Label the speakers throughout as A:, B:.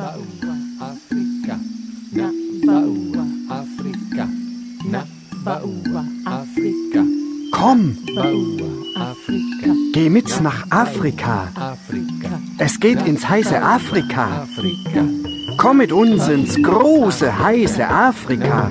A: Nabaua Afrika, Na Baua, Afrika, Na Baua, Afrika. Komm!
B: Afrika.
A: Geh mit nach Afrika.
B: Afrika.
A: Es geht ins heiße Afrika.
B: Afrika.
A: Komm mit uns ins große, heiße Afrika.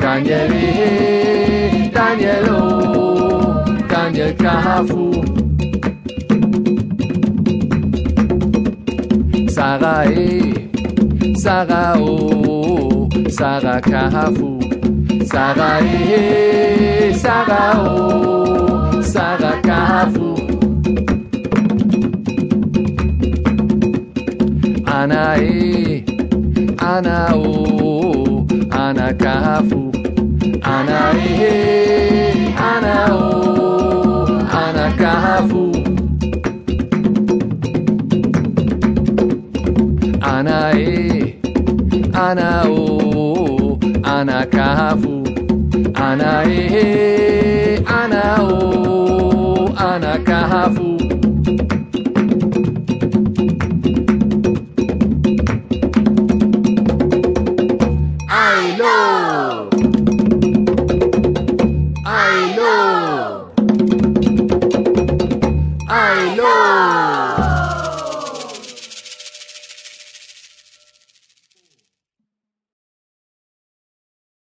B: Daniel Daniel o, Daniel kafu. Sarah e, Sarah o, Sarah kafu. Sarah e, Sarah o, Sarah kafu. Ana e, eh, Ana o, Ana kafu. Ana e, Ana o, Ana kafu. Ana e, Ana o, Ana kafu. Ana e, Ana o, Ana kafu.